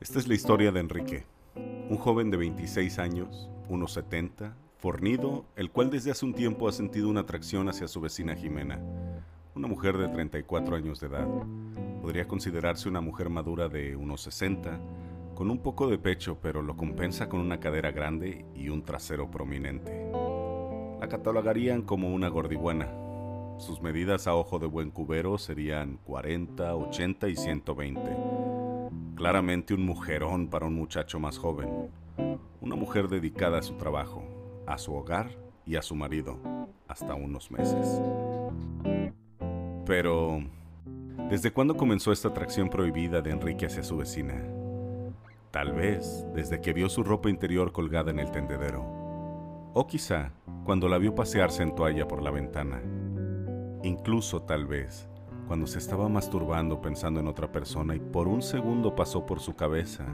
Esta es la historia de Enrique, un joven de 26 años, unos 70, fornido, el cual desde hace un tiempo ha sentido una atracción hacia su vecina Jimena, una mujer de 34 años de edad. Podría considerarse una mujer madura de unos 60, con un poco de pecho, pero lo compensa con una cadera grande y un trasero prominente. La catalogarían como una gordibuena. Sus medidas a ojo de buen cubero serían 40, 80 y 120. Claramente un mujerón para un muchacho más joven. Una mujer dedicada a su trabajo, a su hogar y a su marido, hasta unos meses. Pero, ¿desde cuándo comenzó esta atracción prohibida de Enrique hacia su vecina? Tal vez desde que vio su ropa interior colgada en el tendedero. O quizá cuando la vio pasearse en toalla por la ventana. Incluso tal vez cuando se estaba masturbando pensando en otra persona y por un segundo pasó por su cabeza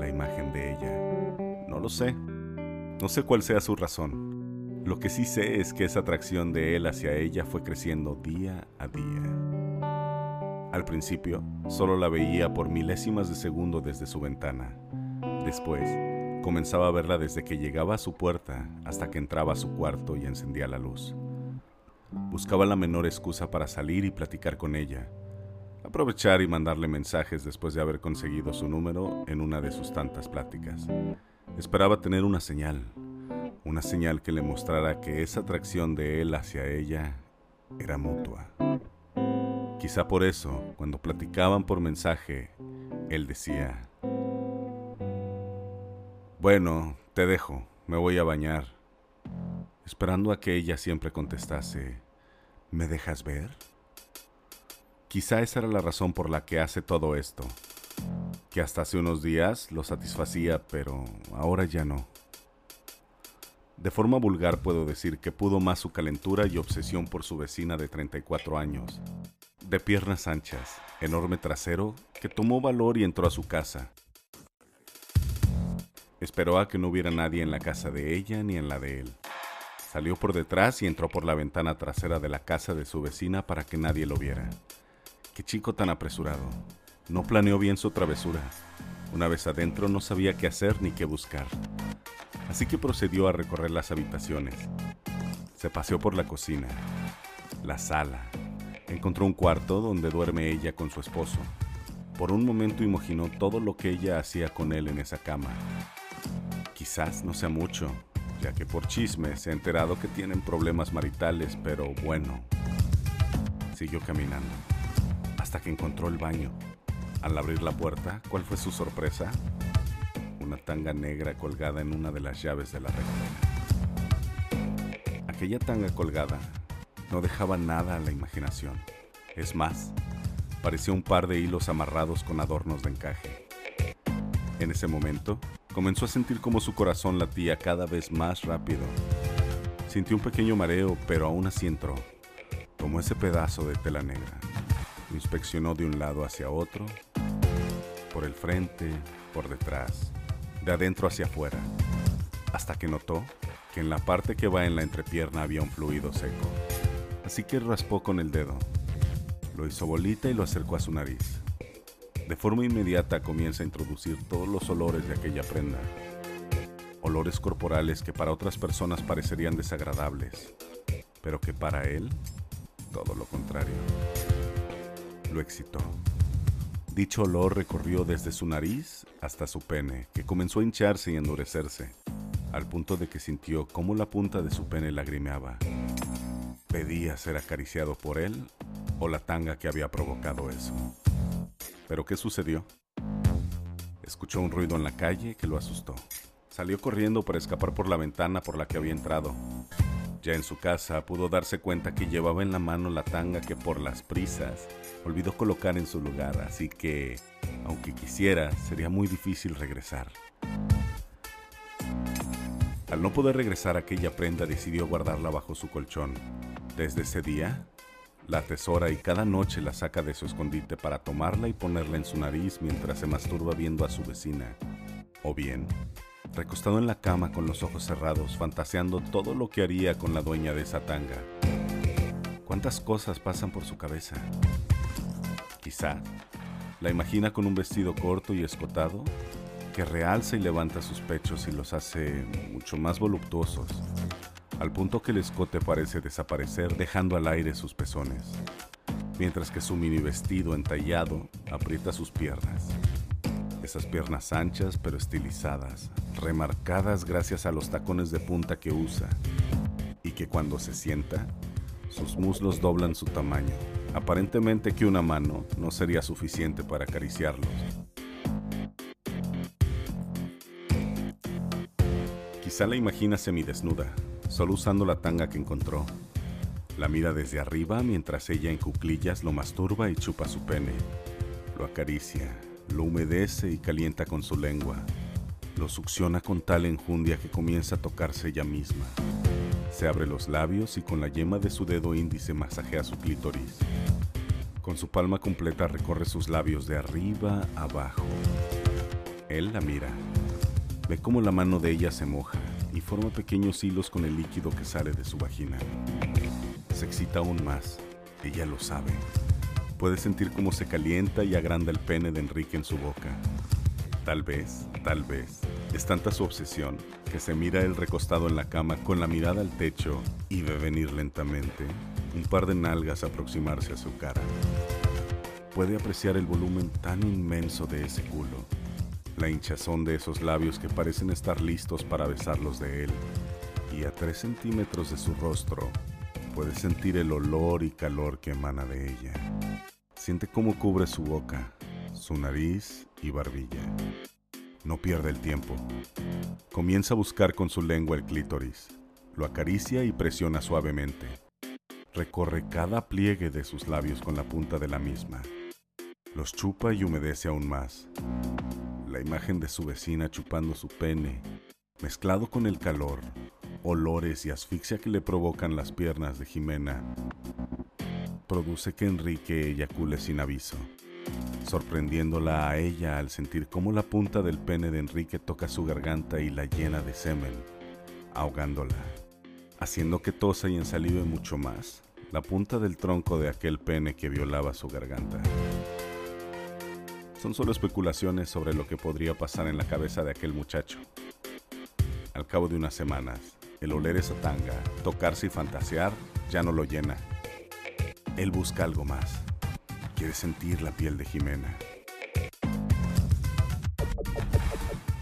la imagen de ella. No lo sé. No sé cuál sea su razón. Lo que sí sé es que esa atracción de él hacia ella fue creciendo día a día. Al principio, solo la veía por milésimas de segundo desde su ventana. Después, comenzaba a verla desde que llegaba a su puerta hasta que entraba a su cuarto y encendía la luz. Buscaba la menor excusa para salir y platicar con ella, aprovechar y mandarle mensajes después de haber conseguido su número en una de sus tantas pláticas. Esperaba tener una señal, una señal que le mostrara que esa atracción de él hacia ella era mutua. Quizá por eso, cuando platicaban por mensaje, él decía, bueno, te dejo, me voy a bañar, esperando a que ella siempre contestase, ¿me dejas ver? Quizá esa era la razón por la que hace todo esto, que hasta hace unos días lo satisfacía, pero ahora ya no. De forma vulgar puedo decir que pudo más su calentura y obsesión por su vecina de 34 años, de piernas anchas, enorme trasero, que tomó valor y entró a su casa. Esperó a que no hubiera nadie en la casa de ella ni en la de él. Salió por detrás y entró por la ventana trasera de la casa de su vecina para que nadie lo viera. Qué chico tan apresurado. No planeó bien su travesura. Una vez adentro no sabía qué hacer ni qué buscar así que procedió a recorrer las habitaciones. Se paseó por la cocina, la sala, encontró un cuarto donde duerme ella con su esposo. Por un momento imaginó todo lo que ella hacía con él en esa cama. Quizás no sea mucho, que por chisme se ha enterado que tienen problemas maritales, pero bueno. Siguió caminando, hasta que encontró el baño. Al abrir la puerta, ¿cuál fue su sorpresa? una tanga negra colgada en una de las llaves de la regadera. Aquella tanga colgada no dejaba nada a la imaginación. Es más, parecía un par de hilos amarrados con adornos de encaje. En ese momento, comenzó a sentir como su corazón latía cada vez más rápido. Sintió un pequeño mareo, pero aún así entró. Tomó ese pedazo de tela negra. Lo inspeccionó de un lado hacia otro, por el frente, por detrás de adentro hacia afuera, hasta que notó que en la parte que va en la entrepierna había un fluido seco. Así que raspó con el dedo, lo hizo bolita y lo acercó a su nariz. De forma inmediata comienza a introducir todos los olores de aquella prenda. Olores corporales que para otras personas parecerían desagradables, pero que para él, todo lo contrario. Lo excitó. Dicho olor recorrió desde su nariz hasta su pene, que comenzó a hincharse y endurecerse, al punto de que sintió cómo la punta de su pene lagrimeaba. Pedía ser acariciado por él o la tanga que había provocado eso. Pero ¿qué sucedió? Escuchó un ruido en la calle que lo asustó. Salió corriendo para escapar por la ventana por la que había entrado. Ya en su casa pudo darse cuenta que llevaba en la mano la tanga que por las prisas olvidó colocar en su lugar, así que, aunque quisiera, sería muy difícil regresar. Al no poder regresar aquella prenda decidió guardarla bajo su colchón. Desde ese día, la atesora y cada noche la saca de su escondite para tomarla y ponerla en su nariz mientras se masturba viendo a su vecina. O bien, recostado en la cama con los ojos cerrados, fantaseando todo lo que haría con la dueña de esa tanga. ¿Cuántas cosas pasan por su cabeza? Quizá la imagina con un vestido corto y escotado que realza y levanta sus pechos y los hace mucho más voluptuosos, al punto que el escote parece desaparecer dejando al aire sus pezones, mientras que su mini vestido entallado aprieta sus piernas. Esas piernas anchas pero estilizadas, remarcadas gracias a los tacones de punta que usa, y que cuando se sienta, sus muslos doblan su tamaño. Aparentemente que una mano no sería suficiente para acariciarlos. Quizá la imagina semidesnuda, solo usando la tanga que encontró. La mira desde arriba mientras ella en cuclillas lo masturba y chupa su pene. Lo acaricia, lo humedece y calienta con su lengua. Lo succiona con tal enjundia que comienza a tocarse ella misma. Se abre los labios y con la yema de su dedo índice masajea su clítoris. Con su palma completa recorre sus labios de arriba abajo. Él la mira. Ve cómo la mano de ella se moja y forma pequeños hilos con el líquido que sale de su vagina. Se excita aún más. Ella lo sabe. Puede sentir cómo se calienta y agranda el pene de Enrique en su boca. Tal vez, tal vez, es tanta su obsesión que se mira él recostado en la cama con la mirada al techo y ve venir lentamente un par de nalgas aproximarse a su cara. Puede apreciar el volumen tan inmenso de ese culo la hinchazón de esos labios que parecen estar listos para besarlos de él, y a tres centímetros de su rostro puede sentir el olor y calor que emana de ella. Siente cómo cubre su boca, su nariz y barbilla. No pierde el tiempo. Comienza a buscar con su lengua el clítoris. Lo acaricia y presiona suavemente. Recorre cada pliegue de sus labios con la punta de la misma. Los chupa y humedece aún más la imagen de su vecina chupando su pene, mezclado con el calor, olores y asfixia que le provocan las piernas de Jimena, produce que Enrique eyacule sin aviso, sorprendiéndola a ella al sentir cómo la punta del pene de Enrique toca su garganta y la llena de semen, ahogándola, haciendo que tosa y ensalive mucho más la punta del tronco de aquel pene que violaba su garganta. Son solo especulaciones sobre lo que podría pasar en la cabeza de aquel muchacho. Al cabo de unas semanas, el oler esa tanga, tocarse y fantasear ya no lo llena. Él busca algo más. Quiere sentir la piel de Jimena.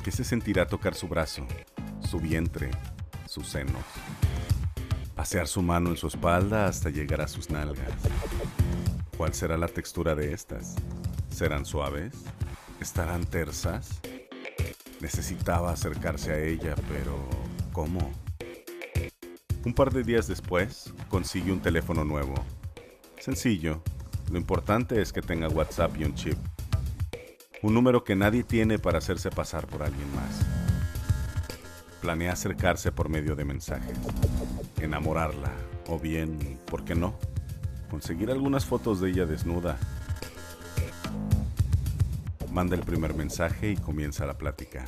¿Qué se sentirá tocar su brazo, su vientre, sus senos? Pasear su mano en su espalda hasta llegar a sus nalgas. ¿Cuál será la textura de estas? ¿Serán suaves? ¿Estarán tersas? Necesitaba acercarse a ella, pero ¿cómo? Un par de días después, consigue un teléfono nuevo. Sencillo, lo importante es que tenga WhatsApp y un chip. Un número que nadie tiene para hacerse pasar por alguien más. Planea acercarse por medio de mensajes, enamorarla, o bien, ¿por qué no? Conseguir algunas fotos de ella desnuda manda el primer mensaje y comienza la plática.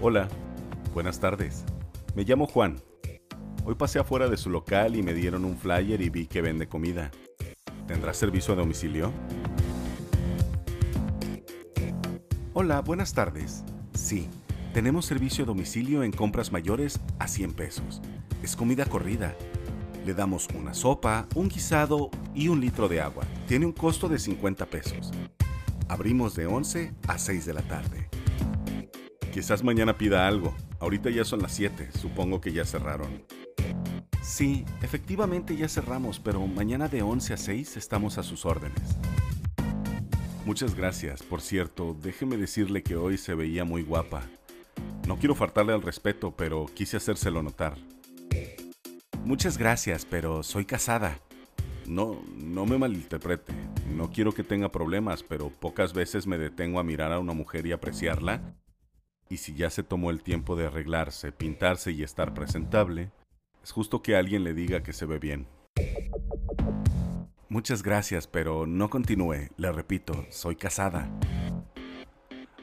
Hola, buenas tardes. Me llamo Juan. Hoy pasé afuera de su local y me dieron un flyer y vi que vende comida. ¿Tendrá servicio a domicilio? Hola, buenas tardes. Sí, tenemos servicio a domicilio en compras mayores a 100 pesos. Es comida corrida. Le damos una sopa, un guisado y un litro de agua. Tiene un costo de 50 pesos. Abrimos de 11 a 6 de la tarde. Quizás mañana pida algo. Ahorita ya son las 7. Supongo que ya cerraron. Sí, efectivamente ya cerramos, pero mañana de 11 a 6 estamos a sus órdenes. Muchas gracias. Por cierto, déjeme decirle que hoy se veía muy guapa. No quiero faltarle al respeto, pero quise hacérselo notar. Muchas gracias, pero soy casada. No, no me malinterprete. No quiero que tenga problemas, pero pocas veces me detengo a mirar a una mujer y apreciarla. Y si ya se tomó el tiempo de arreglarse, pintarse y estar presentable, es justo que alguien le diga que se ve bien. Muchas gracias, pero no continúe. Le repito, soy casada.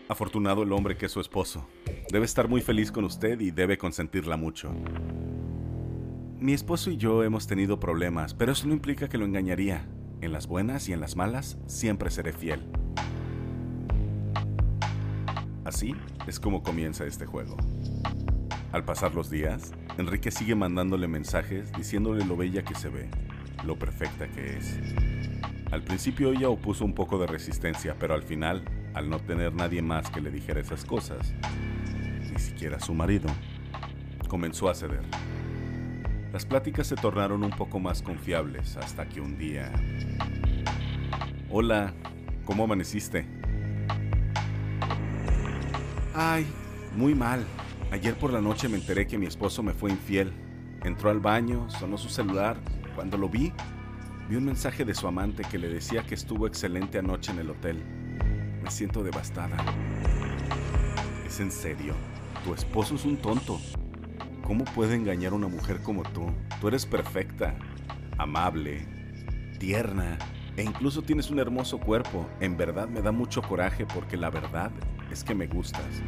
Afortunado el hombre que es su esposo. Debe estar muy feliz con usted y debe consentirla mucho. Mi esposo y yo hemos tenido problemas, pero eso no implica que lo engañaría. En las buenas y en las malas, siempre seré fiel. Así es como comienza este juego. Al pasar los días, Enrique sigue mandándole mensajes diciéndole lo bella que se ve, lo perfecta que es. Al principio ella opuso un poco de resistencia, pero al final, al no tener nadie más que le dijera esas cosas, ni siquiera su marido, comenzó a ceder. Las pláticas se tornaron un poco más confiables hasta que un día... Hola, ¿cómo amaneciste? Ay, muy mal. Ayer por la noche me enteré que mi esposo me fue infiel. Entró al baño, sonó su celular. Cuando lo vi, vi un mensaje de su amante que le decía que estuvo excelente anoche en el hotel. Me siento devastada. ¿Es en serio? Tu esposo es un tonto. ¿Cómo puede engañar una mujer como tú? Tú eres perfecta, amable, tierna e incluso tienes un hermoso cuerpo. En verdad me da mucho coraje porque la verdad es que me gustas.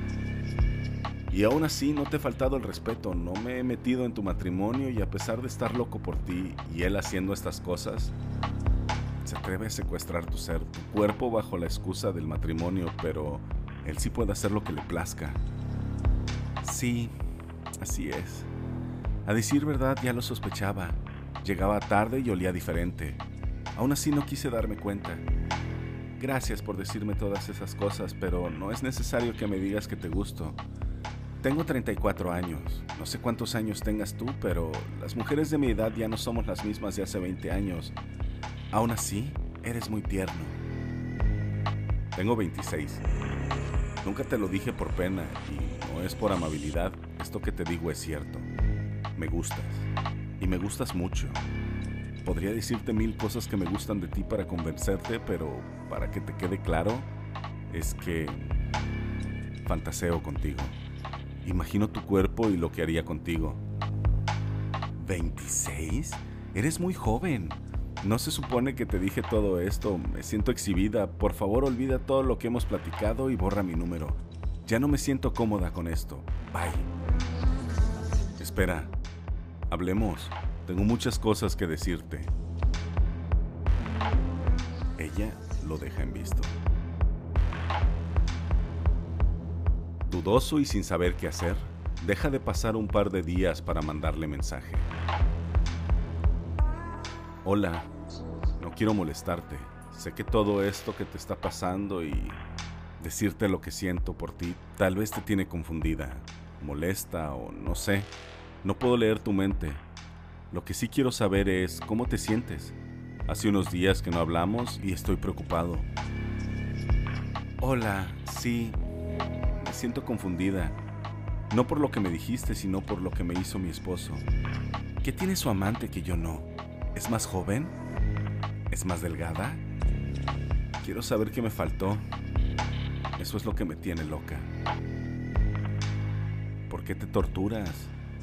Y aún así no te he faltado el respeto, no me he metido en tu matrimonio y a pesar de estar loco por ti y él haciendo estas cosas, se atreve a secuestrar tu ser, tu cuerpo bajo la excusa del matrimonio, pero él sí puede hacer lo que le plazca. Sí, Así es. A decir verdad ya lo sospechaba. Llegaba tarde y olía diferente. Aún así no quise darme cuenta. Gracias por decirme todas esas cosas, pero no es necesario que me digas que te gusto. Tengo 34 años. No sé cuántos años tengas tú, pero las mujeres de mi edad ya no somos las mismas de hace 20 años. Aún así, eres muy tierno. Tengo 26. Nunca te lo dije por pena y no es por amabilidad. Esto que te digo es cierto. Me gustas. Y me gustas mucho. Podría decirte mil cosas que me gustan de ti para convencerte, pero para que te quede claro, es que fantaseo contigo. Imagino tu cuerpo y lo que haría contigo. ¿26? Eres muy joven. No se supone que te dije todo esto. Me siento exhibida. Por favor, olvida todo lo que hemos platicado y borra mi número. Ya no me siento cómoda con esto. Bye. Espera, hablemos. Tengo muchas cosas que decirte. Ella lo deja en visto. Dudoso y sin saber qué hacer, deja de pasar un par de días para mandarle mensaje. Hola, quiero molestarte. Sé que todo esto que te está pasando y decirte lo que siento por ti tal vez te tiene confundida, molesta o no sé. No puedo leer tu mente. Lo que sí quiero saber es cómo te sientes. Hace unos días que no hablamos y estoy preocupado. Hola, sí. Me siento confundida. No por lo que me dijiste, sino por lo que me hizo mi esposo. ¿Qué tiene su amante que yo no? ¿Es más joven? ¿Es más delgada? Quiero saber qué me faltó. Eso es lo que me tiene loca. ¿Por qué te torturas?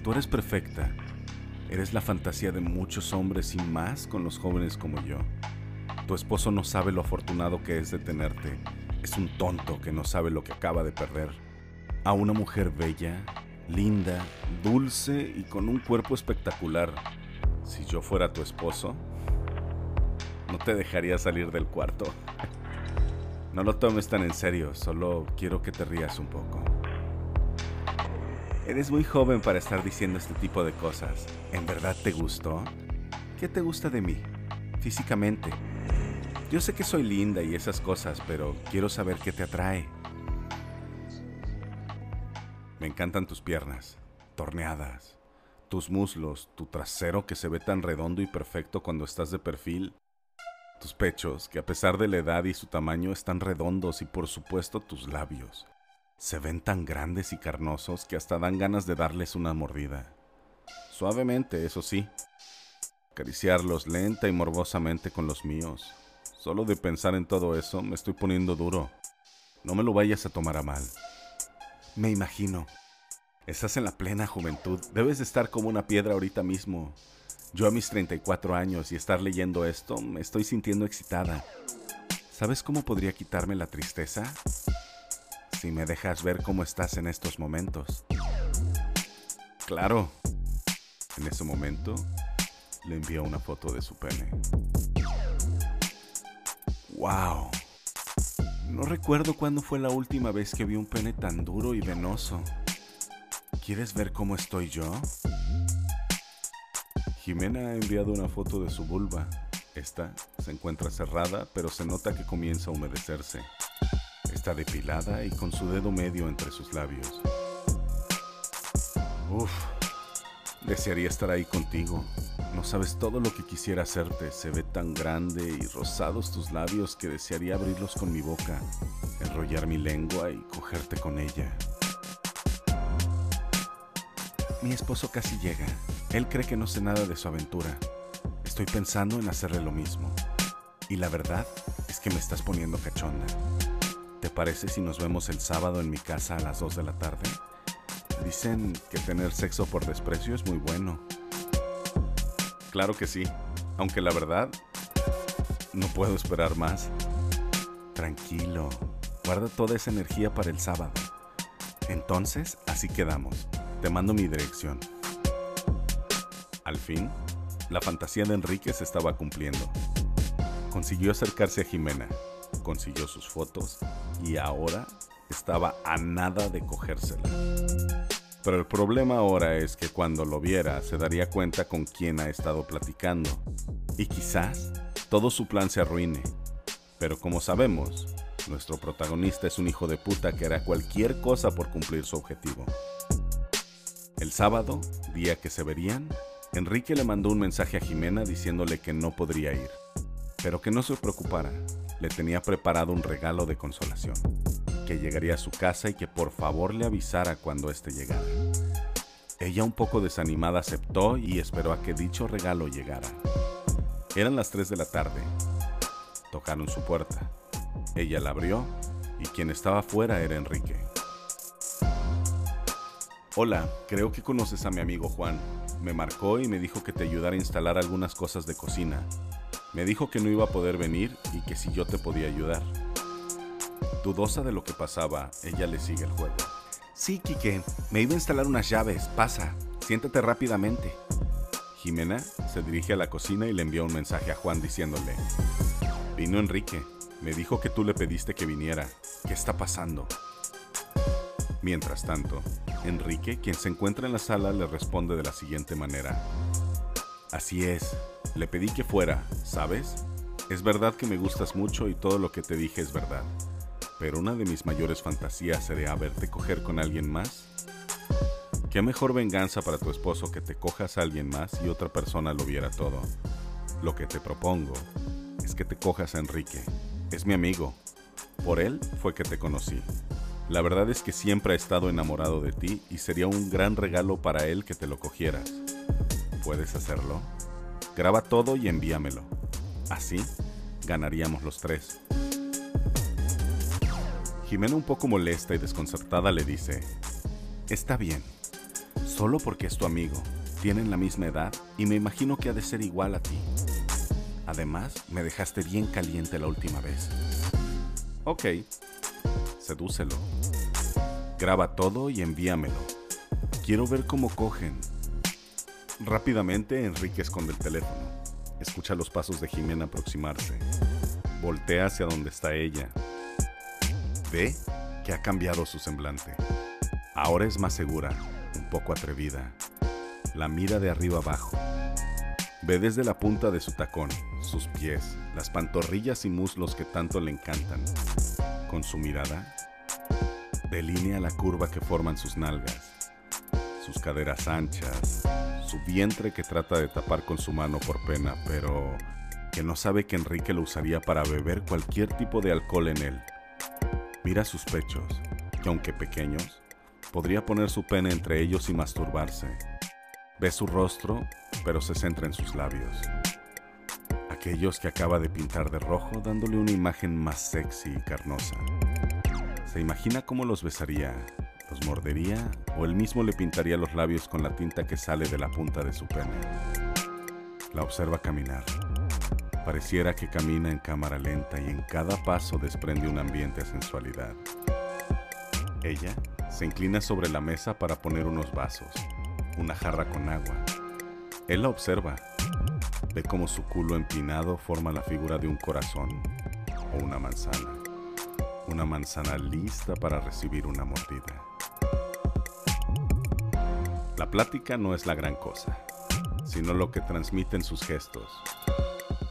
Tú eres perfecta. Eres la fantasía de muchos hombres y más con los jóvenes como yo. Tu esposo no sabe lo afortunado que es de tenerte. Es un tonto que no sabe lo que acaba de perder. A una mujer bella, linda, dulce y con un cuerpo espectacular. Si yo fuera tu esposo, no te dejaría salir del cuarto. No lo tomes tan en serio, solo quiero que te rías un poco. Eres muy joven para estar diciendo este tipo de cosas. ¿En verdad te gustó? ¿Qué te gusta de mí? Físicamente. Yo sé que soy linda y esas cosas, pero quiero saber qué te atrae. Me encantan tus piernas, torneadas, tus muslos, tu trasero que se ve tan redondo y perfecto cuando estás de perfil, tus pechos que a pesar de la edad y su tamaño están redondos y por supuesto tus labios se ven tan grandes y carnosos que hasta dan ganas de darles una mordida. Suavemente, eso sí. Acariciarlos lenta y morbosamente con los míos. Solo de pensar en todo eso me estoy poniendo duro. No me lo vayas a tomar a mal. Me imagino. Estás en la plena juventud. Debes de estar como una piedra ahorita mismo. Yo a mis 34 años y estar leyendo esto, me estoy sintiendo excitada. ¿Sabes cómo podría quitarme la tristeza? si me dejas ver cómo estás en estos momentos. Claro, En ese momento, le envía una foto de su pene. ¡Wow! No recuerdo cuándo fue la última vez que vi un pene tan duro y venoso. ¿Quieres ver cómo estoy yo? Jimena ha enviado una foto de su vulva. Esta se encuentra cerrada, pero se nota que comienza a humedecerse. Está depilada y con su dedo medio entre sus labios. Uf, desearía estar ahí contigo. No sabes todo lo que quisiera hacerte. Se ve tan grande y rosados tus labios que desearía abrirlos con mi boca, enrollar mi lengua y cogerte con ella. Mi esposo casi llega. Él cree que no sé nada de su aventura. Estoy pensando en hacerle lo mismo. Y la verdad es que me estás poniendo cachonda. ¿Te parece si nos vemos el sábado en mi casa a las 2 de la tarde? Dicen que tener sexo por desprecio es muy bueno. Claro que sí, aunque la verdad, no puedo esperar más. Tranquilo, guarda toda esa energía para el sábado. Entonces, así quedamos. Te mando mi dirección. Al fin, la fantasía de Enrique se estaba cumpliendo. Consiguió acercarse a Jimena, consiguió sus fotos y ahora estaba a nada de cogérsela. Pero el problema ahora es que cuando lo viera se daría cuenta con quién ha estado platicando. Y quizás todo su plan se arruine. Pero como sabemos, nuestro protagonista es un hijo de puta que hará cualquier cosa por cumplir su objetivo. El sábado, día que se verían, Enrique le mandó un mensaje a Jimena diciéndole que no podría ir, pero que no se preocupara, le tenía preparado un regalo de consolación que llegaría a su casa y que por favor le avisara cuando éste llegara. Ella un poco desanimada aceptó y esperó a que dicho regalo llegara. Eran las 3 de la tarde. Tocaron su puerta. Ella la abrió y quien estaba afuera era Enrique. Hola, creo que conoces a mi amigo Juan. Me marcó y me dijo que te ayudara a instalar algunas cosas de cocina. Me dijo que no iba a poder venir y que si yo te podía ayudar. Dudosa de lo que pasaba, ella le sigue el juego. Sí, Quique, me iba a instalar unas llaves. Pasa, siéntate rápidamente. Jimena se dirige a la cocina y le envía un mensaje a Juan diciéndole, Vino Enrique, me dijo que tú le pediste que viniera. ¿Qué está pasando? Mientras tanto, Enrique, quien se encuentra en la sala, le responde de la siguiente manera. Así es, le pedí que fuera, ¿sabes? Es verdad que me gustas mucho y todo lo que te dije es verdad pero una de mis mayores fantasías sería verte coger con alguien más. ¿Qué mejor venganza para tu esposo que te cojas a alguien más y otra persona lo viera todo? Lo que te propongo es que te cojas a Enrique. Es mi amigo. Por él fue que te conocí. La verdad es que siempre ha estado enamorado de ti y sería un gran regalo para él que te lo cogieras. ¿Puedes hacerlo? Graba todo y envíamelo. Así ganaríamos los tres. Jimena un poco molesta y desconcertada le dice, Está bien, solo porque es tu amigo, tienen la misma edad y me imagino que ha de ser igual a ti. Además, me dejaste bien caliente la última vez. Ok, sedúcelo. Graba todo y envíamelo. Quiero ver cómo cogen. Rápidamente, Enrique esconde el teléfono. Escucha los pasos de Jimena aproximarse. Voltea hacia donde está ella Ve que ha cambiado su semblante. Ahora es más segura, un poco atrevida. La mira de arriba abajo. Ve desde la punta de su tacón, sus pies, las pantorrillas y muslos que tanto le encantan. Con su mirada, delinea la curva que forman sus nalgas, sus caderas anchas, su vientre que trata de tapar con su mano por pena, pero que no sabe que Enrique lo usaría para beber cualquier tipo de alcohol en él. Mira sus pechos, que aunque pequeños, podría poner su pene entre ellos y masturbarse. Ve su rostro, pero se centra en sus labios. Aquellos que acaba de pintar de rojo dándole una imagen más sexy y carnosa. Se imagina cómo los besaría, los mordería o él mismo le pintaría los labios con la tinta que sale de la punta de su pene. La observa caminar Pareciera que camina en cámara lenta y en cada paso desprende un ambiente de sensualidad. Ella se inclina sobre la mesa para poner unos vasos, una jarra con agua, Él la observa. Ve cómo su culo empinado forma la figura de un corazón o una manzana. Una manzana lista para recibir una mordida. La plática no es la gran cosa, sino lo que transmiten sus gestos.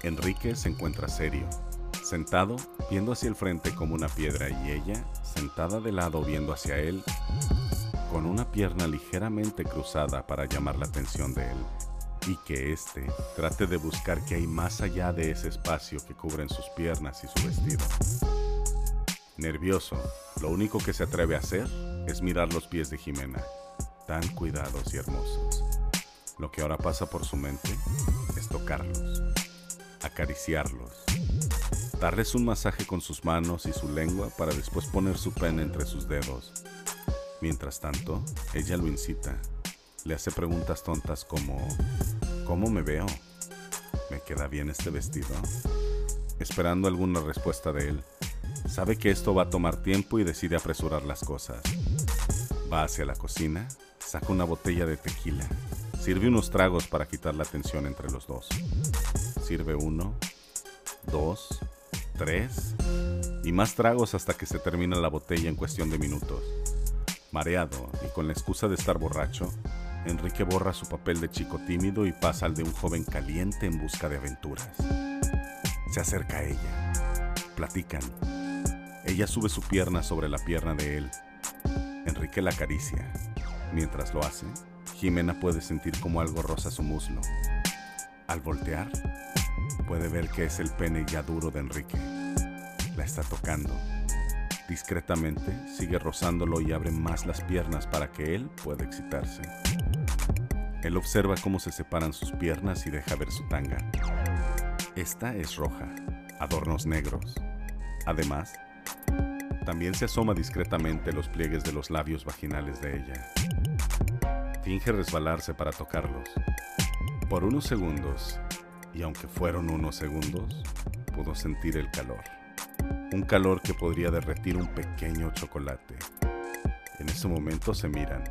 Enrique se encuentra serio, sentado viendo hacia el frente como una piedra y ella sentada de lado viendo hacia él con una pierna ligeramente cruzada para llamar la atención de él y que éste trate de buscar qué hay más allá de ese espacio que cubren sus piernas y su vestido. Nervioso, lo único que se atreve a hacer es mirar los pies de Jimena, tan cuidados y hermosos. Lo que ahora pasa por su mente es tocarlos, acariciarlos, darles un masaje con sus manos y su lengua para después poner su pene entre sus dedos. Mientras tanto, ella lo incita. Le hace preguntas tontas como, ¿cómo me veo? ¿Me queda bien este vestido? Esperando alguna respuesta de él, sabe que esto va a tomar tiempo y decide apresurar las cosas. Va hacia la cocina, saca una botella de tequila, sirve unos tragos para quitar la tensión entre los dos. Sirve uno, dos, tres y más tragos hasta que se termina la botella en cuestión de minutos. Mareado y con la excusa de estar borracho, Enrique borra su papel de chico tímido y pasa al de un joven caliente en busca de aventuras. Se acerca a ella. Platican. Ella sube su pierna sobre la pierna de él. Enrique la acaricia. Mientras lo hace, Jimena puede sentir como algo roza su muslo. Al voltear, puede ver que es el pene ya duro de Enrique. La está tocando. Discretamente sigue rozándolo y abre más las piernas para que él pueda excitarse. Él observa cómo se separan sus piernas y deja ver su tanga. Esta es roja, adornos negros. Además, también se asoma discretamente los pliegues de los labios vaginales de ella. Finge resbalarse para tocarlos. Por unos segundos, y aunque fueron unos segundos, pudo sentir el calor. Un calor que podría derretir un pequeño chocolate. En ese momento se miran,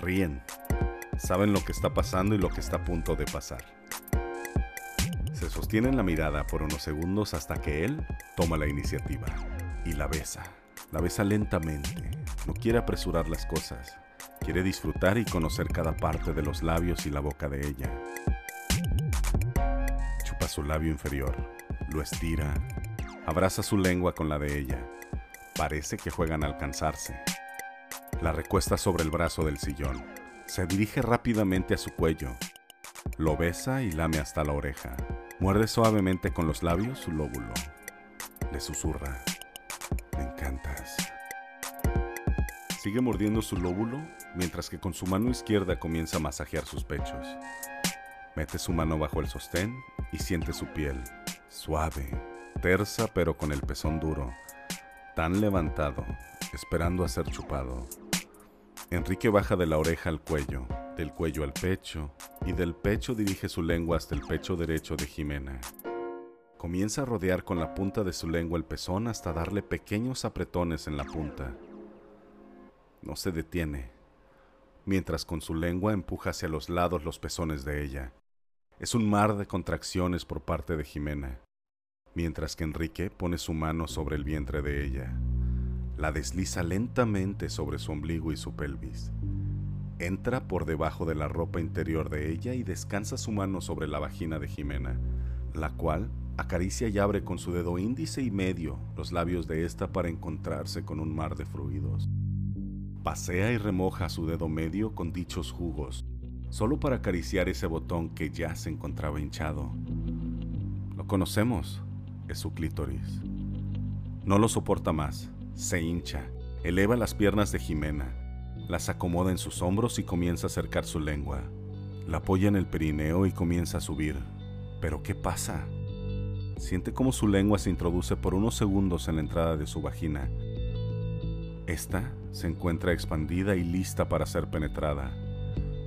ríen, saben lo que está pasando y lo que está a punto de pasar. Se sostienen la mirada por unos segundos hasta que él toma la iniciativa y la besa. La besa lentamente. No quiere apresurar las cosas. Quiere disfrutar y conocer cada parte de los labios y la boca de ella su labio inferior, lo estira, abraza su lengua con la de ella. Parece que juegan a alcanzarse. La recuesta sobre el brazo del sillón. Se dirige rápidamente a su cuello. Lo besa y lame hasta la oreja. Muerde suavemente con los labios su lóbulo. Le susurra. Sigue mordiendo su lóbulo mientras que con su mano izquierda comienza a masajear sus pechos. Mete su mano bajo el sostén y siente su piel, suave, tersa pero con el pezón duro, tan levantado, esperando a ser chupado. Enrique baja de la oreja al cuello, del cuello al pecho, y del pecho dirige su lengua hasta el pecho derecho de Jimena. Comienza a rodear con la punta de su lengua el pezón hasta darle pequeños apretones en la punta. No se detiene, mientras con su lengua empuja hacia los lados los pezones de ella, es un mar de contracciones por parte de Jimena, mientras que Enrique pone su mano sobre el vientre de ella. La desliza lentamente sobre su ombligo y su pelvis. Entra por debajo de la ropa interior de ella y descansa su mano sobre la vagina de Jimena, la cual acaricia y abre con su dedo índice y medio los labios de esta para encontrarse con un mar de fluidos. Pasea y remoja su dedo medio con dichos jugos, solo para acariciar ese botón que ya se encontraba hinchado. Lo conocemos, es su clítoris. No lo soporta más, se hincha, eleva las piernas de Jimena, las acomoda en sus hombros y comienza a acercar su lengua. La apoya en el perineo y comienza a subir. Pero ¿qué pasa? Siente cómo su lengua se introduce por unos segundos en la entrada de su vagina. Esta se encuentra expandida y lista para ser penetrada.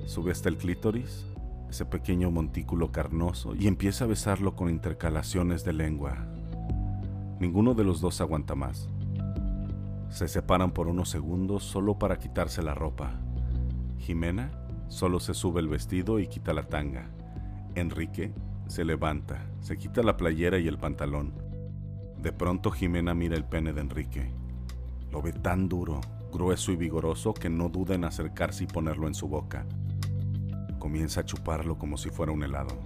Sube hasta el clítoris, ese pequeño montículo carnoso, y empieza a besarlo con intercalaciones de lengua. Ninguno de los dos aguanta más. Se separan por unos segundos solo para quitarse la ropa. Jimena solo se sube el vestido y quita la tanga, Enrique se levanta, se quita la playera y el pantalón. De pronto Jimena mira el pene de Enrique. Lo ve tan duro, grueso y vigoroso que no duda en acercarse y ponerlo en su boca. Comienza a chuparlo como si fuera un helado.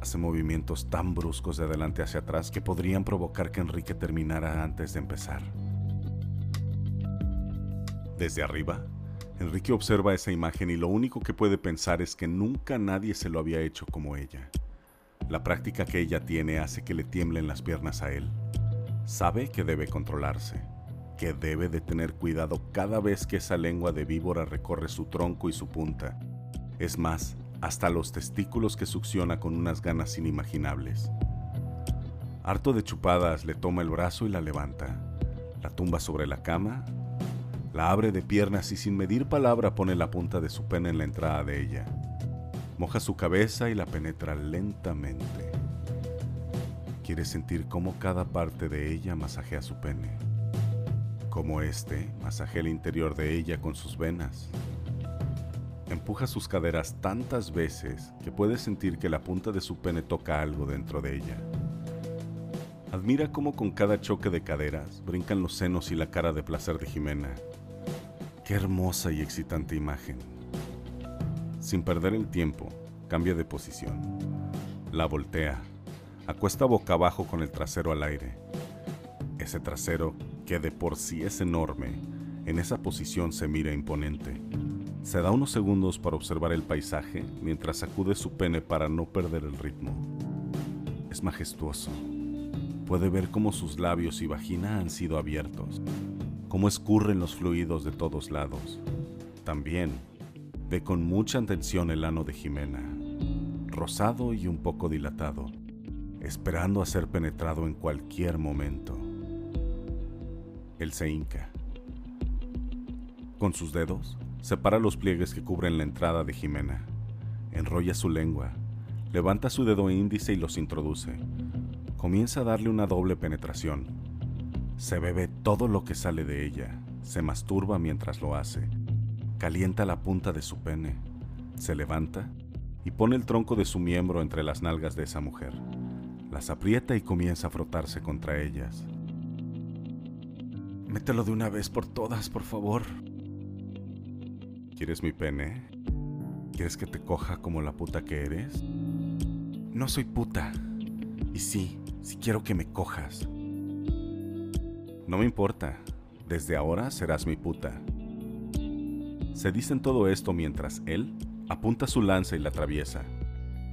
Hace movimientos tan bruscos de adelante hacia atrás que podrían provocar que Enrique terminara antes de empezar. Desde arriba, Enrique observa esa imagen y lo único que puede pensar es que nunca nadie se lo había hecho como ella. La práctica que ella tiene hace que le tiemblen las piernas a él. Sabe que debe controlarse, que debe de tener cuidado cada vez que esa lengua de víbora recorre su tronco y su punta. Es más, hasta los testículos que succiona con unas ganas inimaginables. Harto de chupadas, le toma el brazo y la levanta. La tumba sobre la cama la abre de piernas y sin medir palabra pone la punta de su pene en la entrada de ella. Moja su cabeza y la penetra lentamente. Quiere sentir cómo cada parte de ella masajea su pene. Como éste masajea el interior de ella con sus venas. Empuja sus caderas tantas veces que puede sentir que la punta de su pene toca algo dentro de ella. Admira cómo con cada choque de caderas brincan los senos y la cara de placer de Jimena. Qué hermosa y excitante imagen. Sin perder el tiempo, cambia de posición. La voltea. Acuesta boca abajo con el trasero al aire. Ese trasero, que de por sí es enorme, en esa posición se mira imponente. Se da unos segundos para observar el paisaje mientras sacude su pene para no perder el ritmo. Es majestuoso. Puede ver cómo sus labios y vagina han sido abiertos cómo escurren los fluidos de todos lados. También ve con mucha atención el ano de Jimena, rosado y un poco dilatado, esperando a ser penetrado en cualquier momento. Él se hinca. Con sus dedos, separa los pliegues que cubren la entrada de Jimena, enrolla su lengua, levanta su dedo índice y los introduce. Comienza a darle una doble penetración se bebe todo lo que sale de ella, se masturba mientras lo hace, calienta la punta de su pene, se levanta y pone el tronco de su miembro entre las nalgas de esa mujer. Las aprieta y comienza a frotarse contra ellas. Mételo de una vez por todas, por favor. ¿Quieres mi pene? ¿Quieres que te coja como la puta que eres? No soy puta. Y sí, sí quiero que me cojas. No me importa, desde ahora serás mi puta. Se dicen todo esto mientras él apunta su lanza y la atraviesa.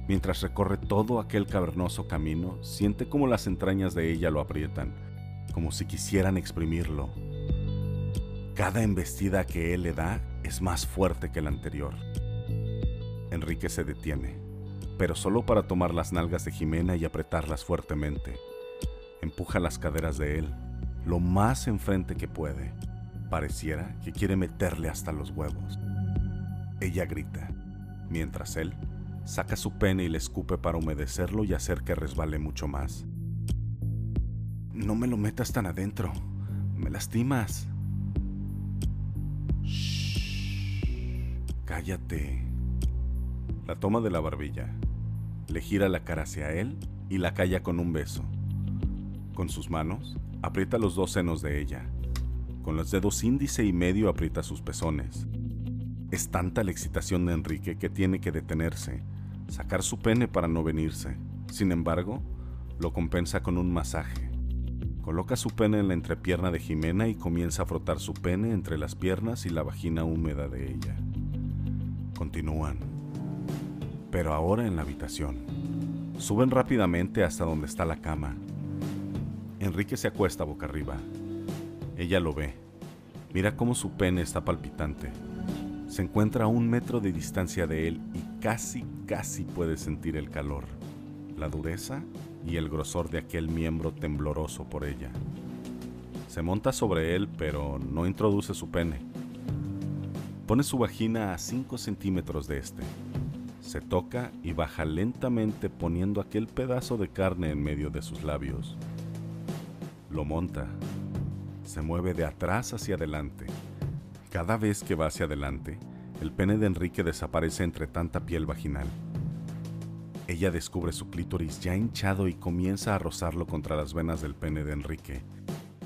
Mientras recorre todo aquel cavernoso camino, siente como las entrañas de ella lo aprietan, como si quisieran exprimirlo. Cada embestida que él le da es más fuerte que la anterior. Enrique se detiene, pero solo para tomar las nalgas de Jimena y apretarlas fuertemente. Empuja las caderas de él, lo más enfrente que puede. Pareciera que quiere meterle hasta los huevos. Ella grita, mientras él saca su pene y le escupe para humedecerlo y hacer que resbale mucho más. No me lo metas tan adentro, me lastimas. Cállate. La toma de la barbilla, le gira la cara hacia él y la calla con un beso. Con sus manos, aprieta los dos senos de ella. Con los dedos índice y medio aprieta sus pezones. Es tanta la excitación de Enrique que tiene que detenerse, sacar su pene para no venirse. Sin embargo, lo compensa con un masaje. Coloca su pene en la entrepierna de Jimena y comienza a frotar su pene entre las piernas y la vagina húmeda de ella. Continúan, pero ahora en la habitación. Suben rápidamente hasta donde está la cama. Enrique se acuesta boca arriba. Ella lo ve. Mira cómo su pene está palpitante. Se encuentra a un metro de distancia de él y casi, casi puede sentir el calor, la dureza y el grosor de aquel miembro tembloroso por ella. Se monta sobre él, pero no introduce su pene. Pone su vagina a 5 centímetros de este. Se toca y baja lentamente poniendo aquel pedazo de carne en medio de sus labios. Lo monta. Se mueve de atrás hacia adelante. Cada vez que va hacia adelante, el pene de Enrique desaparece entre tanta piel vaginal. Ella descubre su clítoris ya hinchado y comienza a rozarlo contra las venas del pene de Enrique.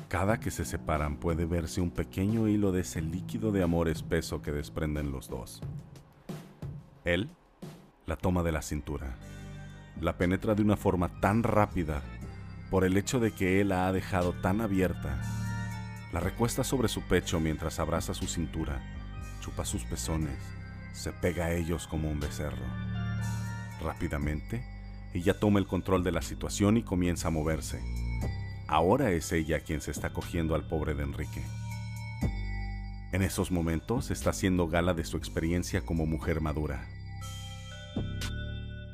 Cada que se separan puede verse un pequeño hilo de ese líquido de amor espeso que desprenden los dos. Él la toma de la cintura. La penetra de una forma tan rápida por el hecho de que él la ha dejado tan abierta. La recuesta sobre su pecho mientras abraza su cintura, chupa sus pezones, se pega a ellos como un becerro. Rápidamente, ella toma el control de la situación y comienza a moverse. Ahora es ella quien se está cogiendo al pobre de Enrique. En esos momentos está haciendo gala de su experiencia como mujer madura.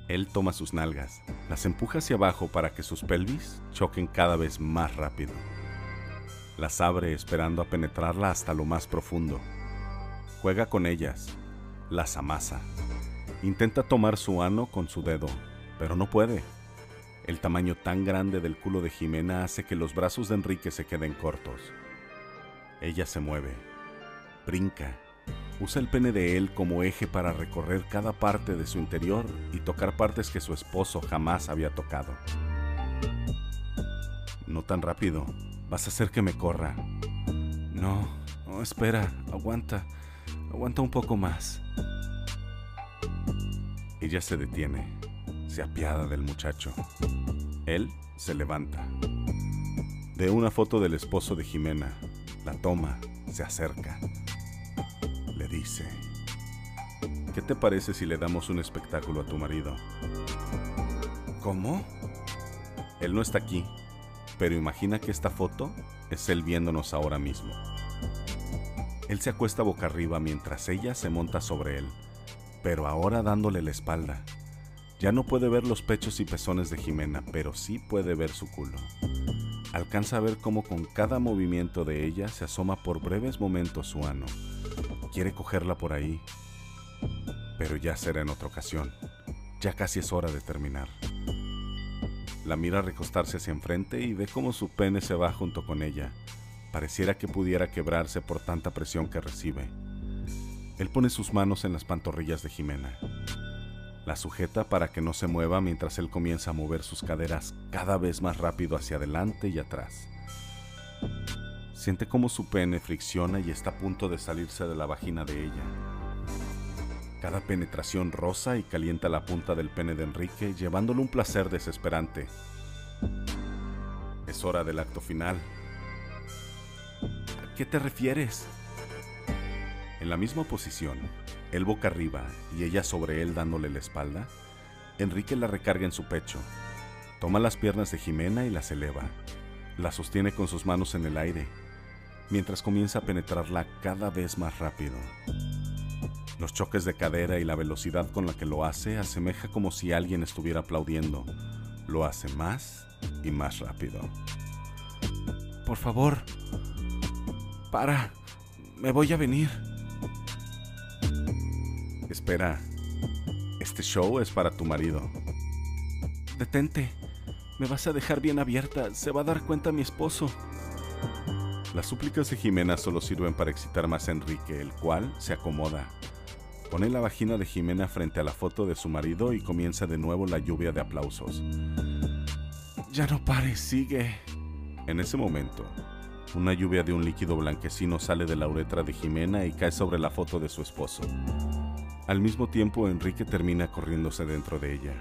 Él toma sus nalgas, las empuja hacia abajo para que sus pelvis choquen cada vez más rápido. Las abre esperando a penetrarla hasta lo más profundo. Juega con ellas, las amasa. Intenta tomar su ano con su dedo, pero no puede. El tamaño tan grande del culo de Jimena hace que los brazos de Enrique se queden cortos. Ella se mueve, brinca, usa el pene de él como eje para recorrer cada parte de su interior y tocar partes que su esposo jamás había tocado. No tan rápido, vas a hacer que me corra. No, no, espera, aguanta, aguanta un poco más. Ella se detiene, se apiada del muchacho. Él se levanta. Ve una foto del esposo de Jimena, la toma, se acerca dice, ¿qué te parece si le damos un espectáculo a tu marido? ¿Cómo? Él no está aquí, pero imagina que esta foto es él viéndonos ahora mismo. Él se acuesta boca arriba mientras ella se monta sobre él, pero ahora dándole la espalda. Ya no puede ver los pechos y pezones de Jimena, pero sí puede ver su culo. Alcanza a ver cómo con cada movimiento de ella se asoma por breves momentos su ano quiere cogerla por ahí. Pero ya será en otra ocasión. Ya casi es hora de terminar. La mira recostarse hacia enfrente y ve cómo su pene se va junto con ella. Pareciera que pudiera quebrarse por tanta presión que recibe. Él pone sus manos en las pantorrillas de Jimena. La sujeta para que no se mueva mientras él comienza a mover sus caderas cada vez más rápido hacia adelante y atrás. Siente cómo su pene fricciona y está a punto de salirse de la vagina de ella. Cada penetración rosa y calienta la punta del pene de Enrique, llevándole un placer desesperante. Es hora del acto final. ¿A qué te refieres? En la misma posición, él boca arriba y ella sobre él dándole la espalda, Enrique la recarga en su pecho, toma las piernas de Jimena y las eleva, la sostiene con sus manos en el aire mientras comienza a penetrarla cada vez más rápido. Los choques de cadera y la velocidad con la que lo hace asemeja como si alguien estuviera aplaudiendo. Lo hace más y más rápido. Por favor, para, me voy a venir. Espera, este show es para tu marido. Detente, me vas a dejar bien abierta, se va a dar cuenta mi esposo. Las súplicas de Jimena solo sirven para excitar más a Enrique, el cual se acomoda. Pone la vagina de Jimena frente a la foto de su marido y comienza de nuevo la lluvia de aplausos. Ya no pares, sigue. En ese momento, una lluvia de un líquido blanquecino sale de la uretra de Jimena y cae sobre la foto de su esposo. Al mismo tiempo, Enrique termina corriéndose dentro de ella.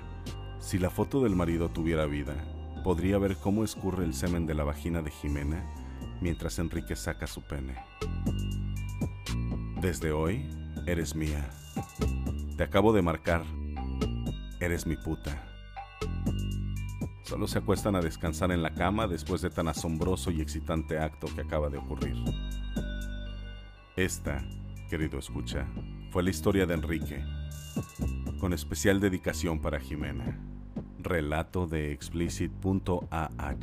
Si la foto del marido tuviera vida, podría ver cómo escurre el semen de la vagina de Jimena mientras Enrique saca su pene. Desde hoy, eres mía. Te acabo de marcar. Eres mi puta. Solo se acuestan a descansar en la cama después de tan asombroso y excitante acto que acaba de ocurrir. Esta, querido escucha, fue la historia de Enrique, con especial dedicación para Jimena. Relato de explicit.ah.